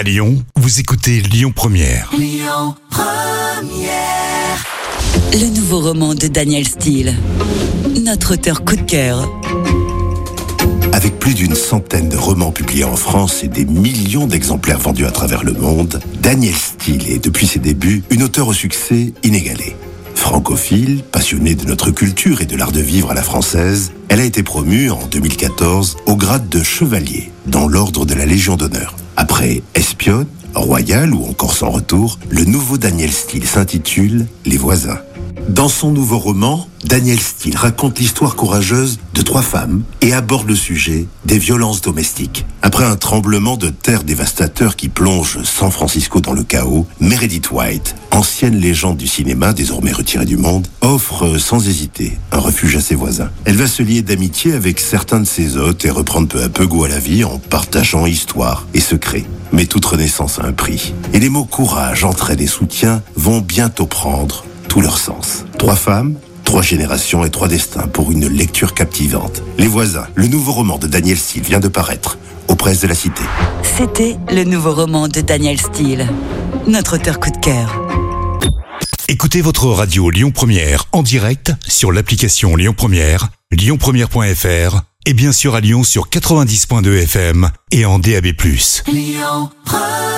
À Lyon, vous écoutez Lyon Première. Le nouveau roman de Daniel Steele. Notre auteur coup de cœur. Avec plus d'une centaine de romans publiés en France et des millions d'exemplaires vendus à travers le monde, Daniel Steele est, depuis ses débuts, une auteure au succès inégalé. Francophile, passionnée de notre culture et de l'art de vivre à la française, elle a été promue en 2014 au grade de chevalier dans l'ordre de la Légion d'honneur. Espionne, royale ou encore sans retour, le nouveau Daniel Steele s'intitule Les voisins. Dans son nouveau roman, Daniel Steele raconte l'histoire courageuse de trois femmes et aborde le sujet des violences domestiques. Après un tremblement de terre dévastateur qui plonge San Francisco dans le chaos, Meredith White, ancienne légende du cinéma désormais retirée du monde, offre sans hésiter un refuge à ses voisins. Elle va se lier d'amitié avec certains de ses hôtes et reprendre peu à peu goût à la vie en partageant histoire et secrets. Mais toute renaissance a un prix. Et les mots courage, entraide et soutien vont bientôt prendre tout leur sens. Trois femmes, trois générations et trois destins pour une lecture captivante. Les voisins, le nouveau roman de Daniel Steele vient de paraître aux presses de la Cité. C'était le nouveau roman de Daniel Steele. Notre auteur coup de cœur. Écoutez votre radio Lyon Première en direct sur l'application Lyon Première, lyonpremière.fr et bien sûr à Lyon sur 90.2 FM et en DAB+. Première.